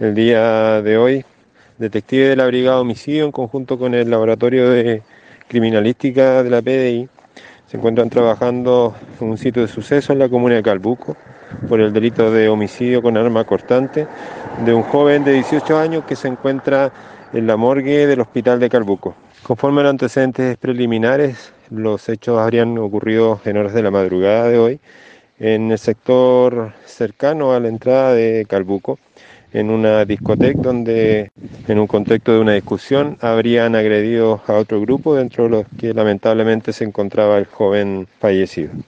El día de hoy, detectives de la Brigada Homicidio en conjunto con el Laboratorio de Criminalística de la PDI se encuentran trabajando en un sitio de suceso en la comuna de Calbuco por el delito de homicidio con arma cortante de un joven de 18 años que se encuentra en la morgue del hospital de Calbuco. Conforme a los antecedentes preliminares, los hechos habrían ocurrido en horas de la madrugada de hoy en el sector cercano a la entrada de Calbuco, en una discoteca donde, en un contexto de una discusión, habrían agredido a otro grupo, dentro de los que lamentablemente se encontraba el joven fallecido.